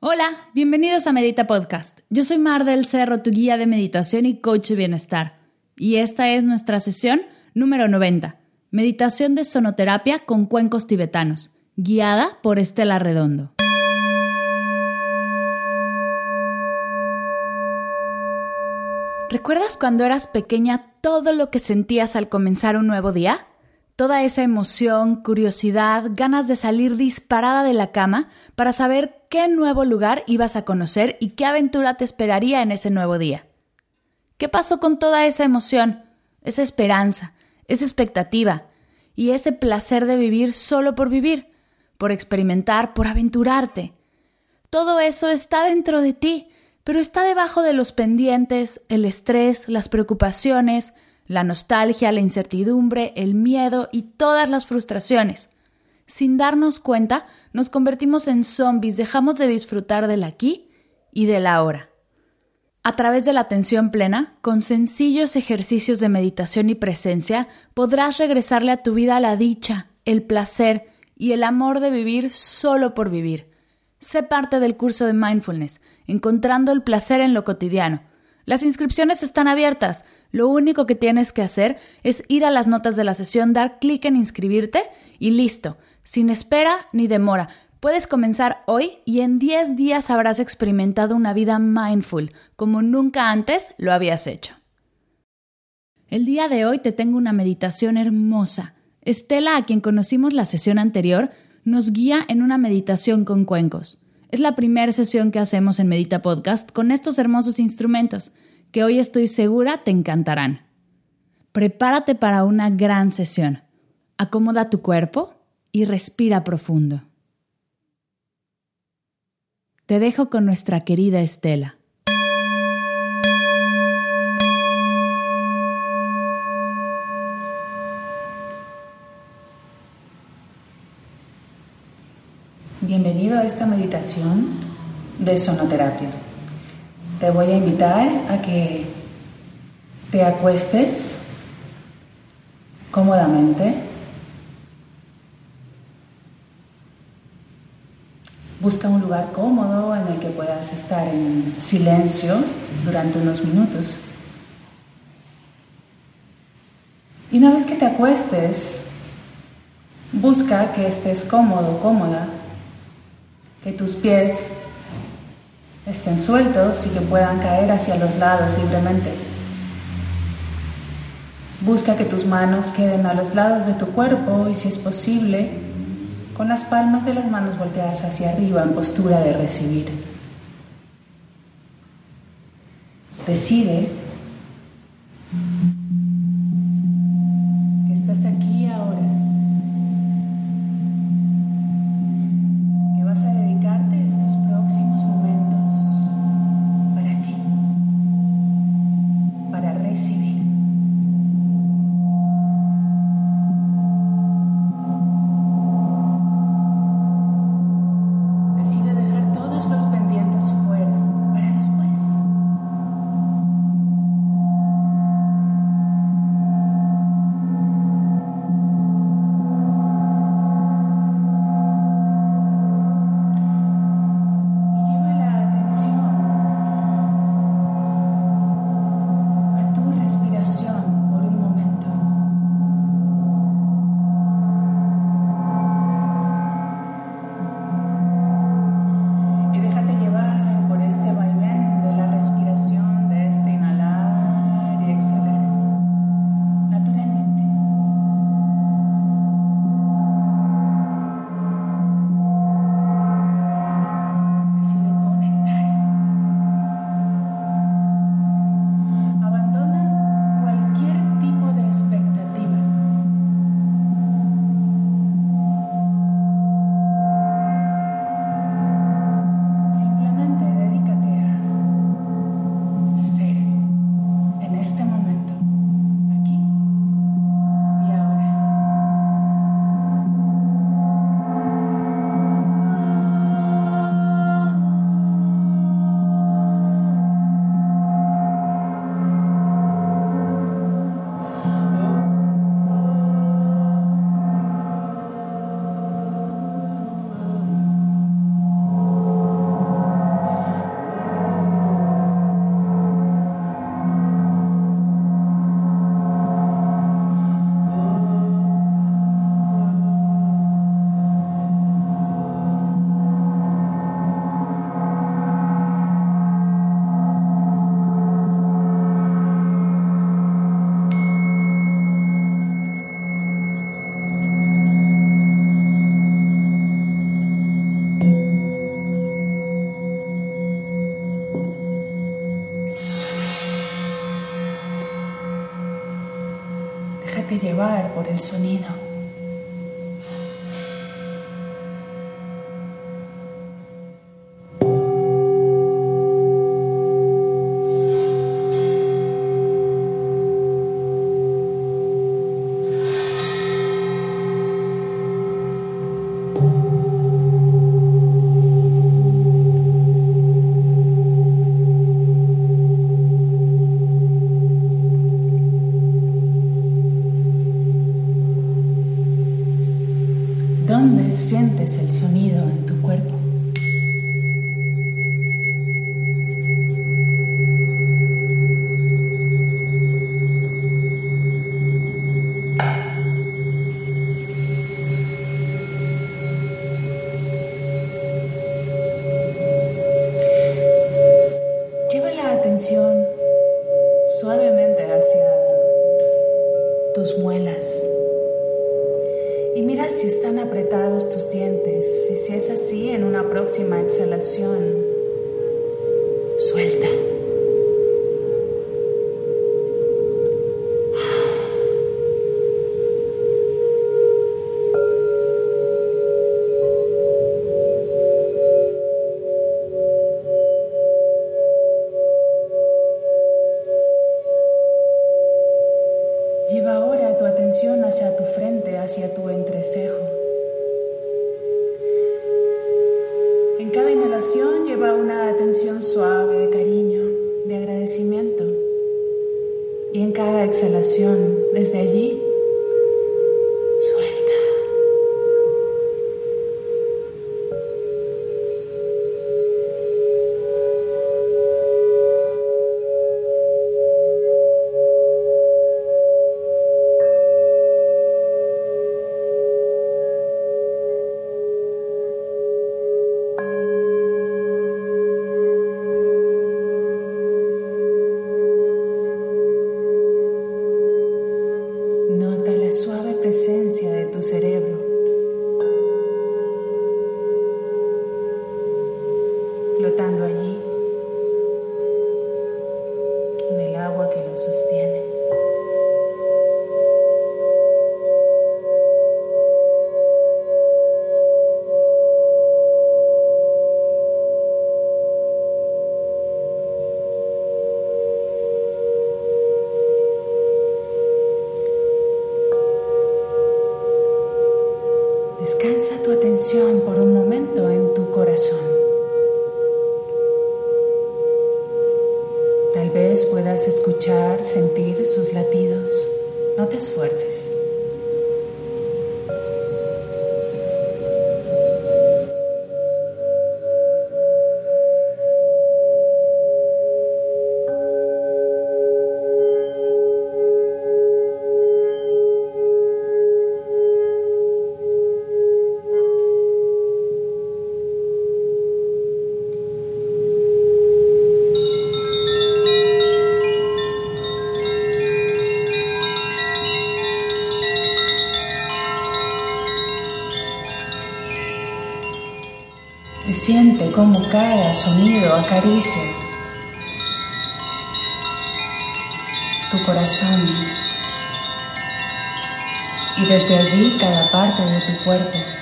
Hola, bienvenidos a Medita Podcast. Yo soy Mar del Cerro, tu guía de meditación y coach de bienestar. Y esta es nuestra sesión número 90, Meditación de Sonoterapia con Cuencos Tibetanos, guiada por Estela Redondo. ¿Recuerdas cuando eras pequeña todo lo que sentías al comenzar un nuevo día? Toda esa emoción, curiosidad, ganas de salir disparada de la cama para saber qué nuevo lugar ibas a conocer y qué aventura te esperaría en ese nuevo día. ¿Qué pasó con toda esa emoción, esa esperanza, esa expectativa y ese placer de vivir solo por vivir, por experimentar, por aventurarte? Todo eso está dentro de ti, pero está debajo de los pendientes, el estrés, las preocupaciones, la nostalgia, la incertidumbre, el miedo y todas las frustraciones. Sin darnos cuenta, nos convertimos en zombies, dejamos de disfrutar del aquí y del ahora. A través de la atención plena, con sencillos ejercicios de meditación y presencia, podrás regresarle a tu vida la dicha, el placer y el amor de vivir solo por vivir. Sé parte del curso de mindfulness, encontrando el placer en lo cotidiano las inscripciones están abiertas. Lo único que tienes que hacer es ir a las notas de la sesión, dar clic en inscribirte y listo, sin espera ni demora. Puedes comenzar hoy y en 10 días habrás experimentado una vida mindful, como nunca antes lo habías hecho. El día de hoy te tengo una meditación hermosa. Estela, a quien conocimos la sesión anterior, nos guía en una meditación con cuencos. Es la primera sesión que hacemos en Medita Podcast con estos hermosos instrumentos, que hoy estoy segura te encantarán. Prepárate para una gran sesión. Acomoda tu cuerpo y respira profundo. Te dejo con nuestra querida Estela. Bienvenido a esta meditación de sonoterapia. Te voy a invitar a que te acuestes cómodamente. Busca un lugar cómodo en el que puedas estar en silencio durante unos minutos. Y una vez que te acuestes, busca que estés cómodo, cómoda que tus pies estén sueltos y que puedan caer hacia los lados libremente. Busca que tus manos queden a los lados de tu cuerpo y si es posible, con las palmas de las manos volteadas hacia arriba en postura de recibir. Decide cómo cada sonido acaricia tu corazón y desde allí cada parte de tu cuerpo.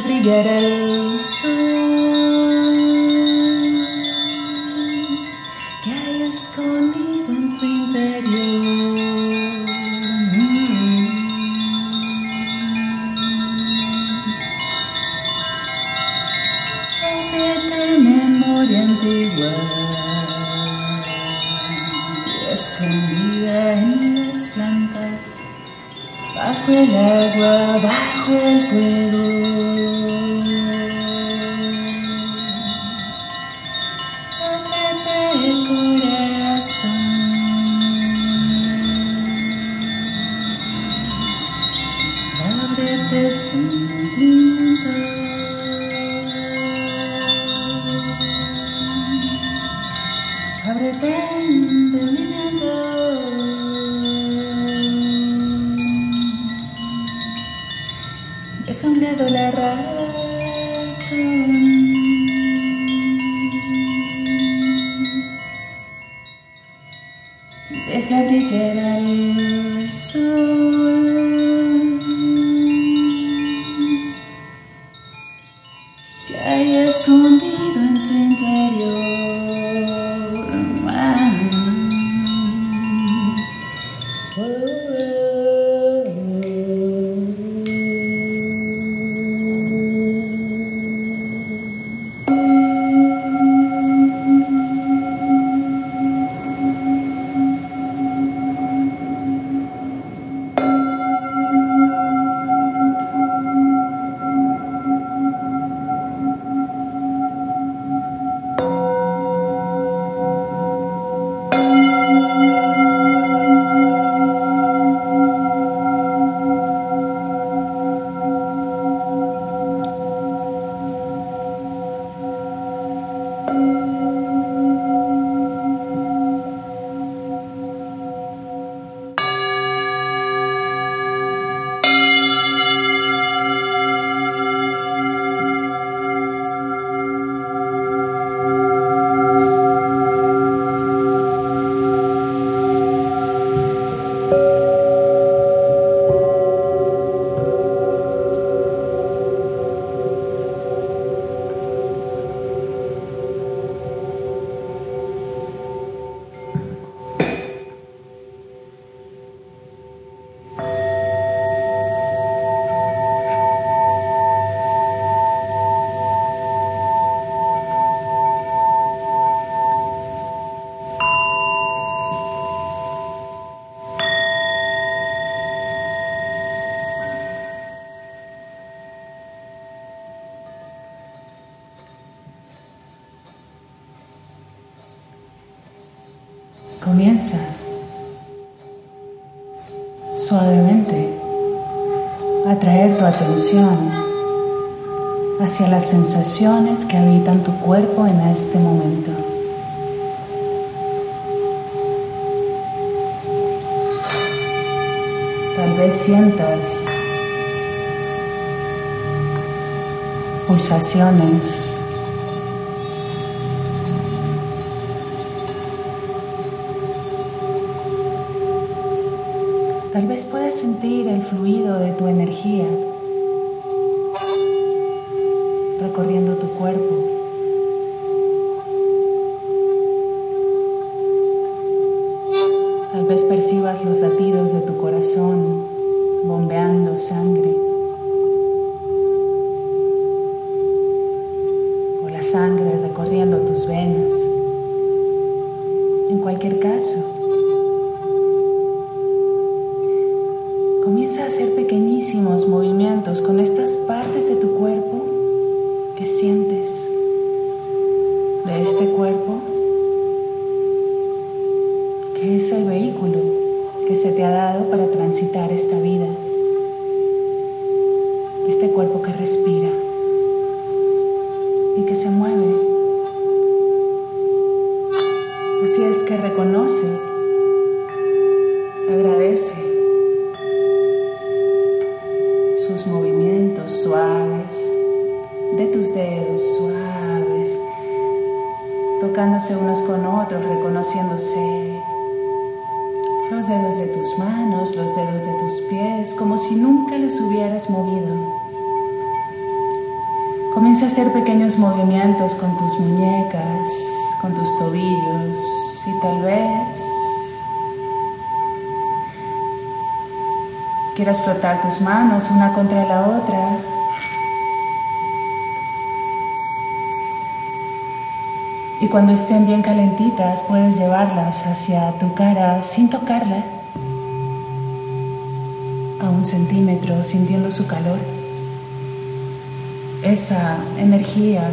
brillará el sol. Comienza suavemente a traer tu atención hacia las sensaciones que habitan tu cuerpo en este momento. Tal vez sientas pulsaciones Tal vez puedas sentir el fluido de tu energía recorriendo tu cuerpo. De este cuerpo que es el vehículo que se te ha dado para transitar esta vida. Este cuerpo que respira y que se mueve. Así es que reconoce, reconociéndose los dedos de tus manos, los dedos de tus pies, como si nunca los hubieras movido. Comienza a hacer pequeños movimientos con tus muñecas, con tus tobillos y tal vez Quieras frotar tus manos una contra la otra. Y cuando estén bien calentitas puedes llevarlas hacia tu cara sin tocarla. A un centímetro sintiendo su calor, esa energía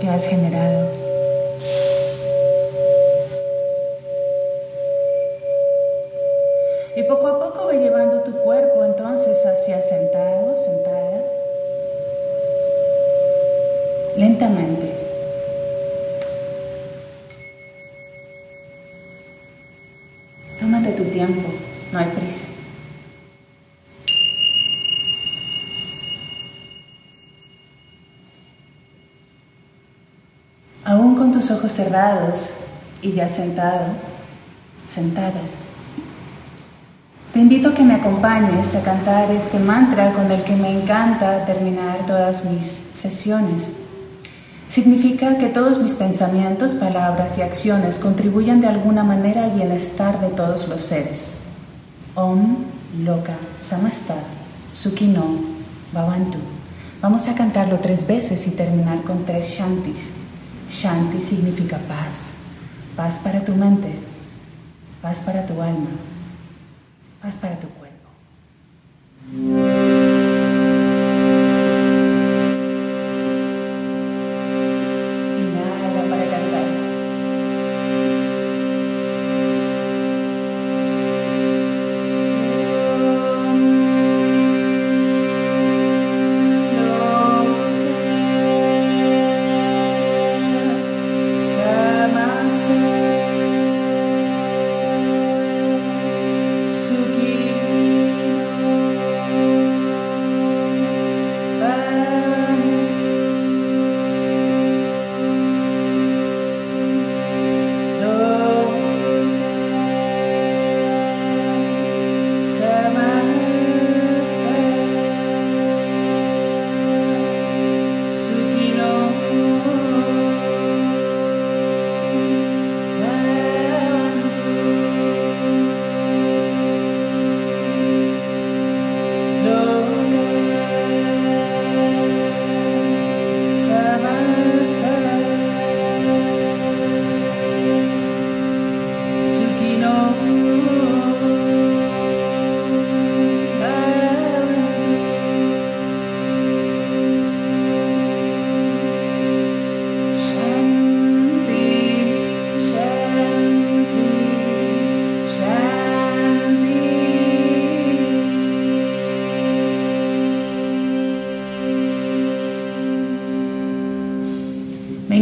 que has generado. Cerrados y ya sentado, sentada, te invito a que me acompañes a cantar este mantra con el que me encanta terminar todas mis sesiones. Significa que todos mis pensamientos, palabras y acciones contribuyen de alguna manera al bienestar de todos los seres. Om Loka Samasta Sukhino Bhavantu. Vamos a cantarlo tres veces y terminar con tres shantis. Shanti significa paz, paz para tu mente, paz para tu alma, paz para tu cuerpo.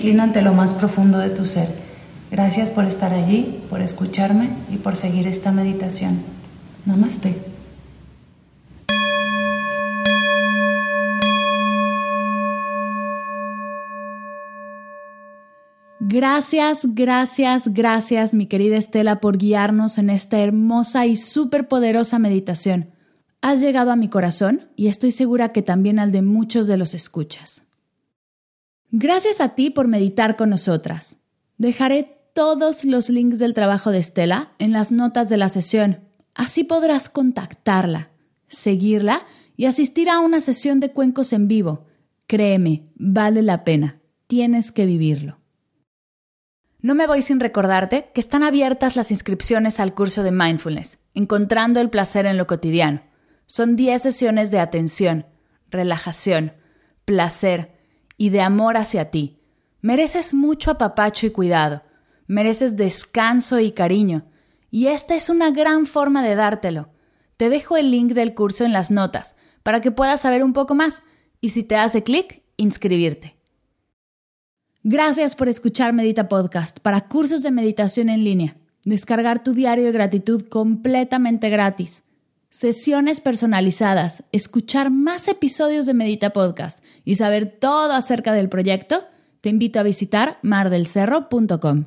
Inclino ante lo más profundo de tu ser. Gracias por estar allí, por escucharme y por seguir esta meditación. Namaste. Gracias, gracias, gracias, mi querida Estela, por guiarnos en esta hermosa y súper poderosa meditación. Has llegado a mi corazón y estoy segura que también al de muchos de los escuchas. Gracias a ti por meditar con nosotras. Dejaré todos los links del trabajo de Estela en las notas de la sesión. Así podrás contactarla, seguirla y asistir a una sesión de cuencos en vivo. Créeme, vale la pena. Tienes que vivirlo. No me voy sin recordarte que están abiertas las inscripciones al curso de Mindfulness, Encontrando el placer en lo cotidiano. Son 10 sesiones de atención, relajación, placer y de amor hacia ti. Mereces mucho apapacho y cuidado. Mereces descanso y cariño. Y esta es una gran forma de dártelo. Te dejo el link del curso en las notas para que puedas saber un poco más y si te hace clic, inscribirte. Gracias por escuchar Medita Podcast para cursos de meditación en línea. Descargar tu diario de gratitud completamente gratis. Sesiones personalizadas, escuchar más episodios de Medita Podcast y saber todo acerca del proyecto, te invito a visitar mardelcerro.com.